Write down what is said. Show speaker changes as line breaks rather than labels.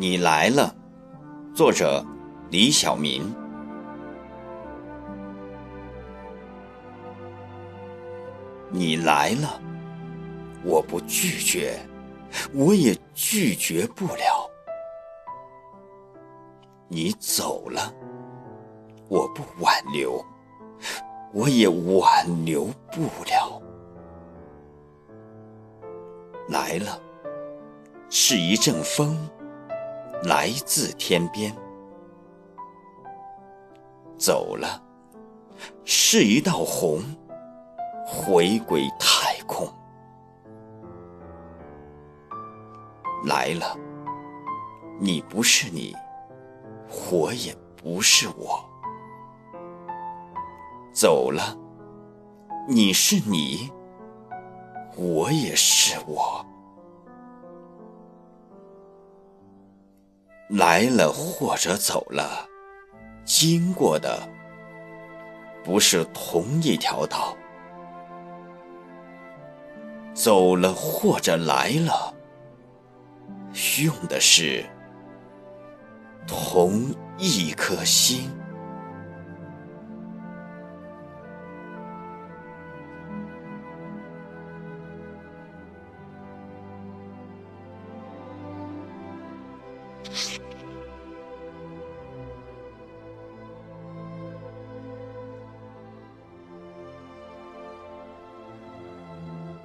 你来了，作者李晓民。你来了，我不拒绝，我也拒绝不了。你走了，我不挽留，我也挽留不了。来了，是一阵风。来自天边，走了，是一道虹，回归太空。来了，你不是你，我也不是我。走了，你是你，我也是我。来了或者走了，经过的不是同一条道；走了或者来了，用的是同一颗心。you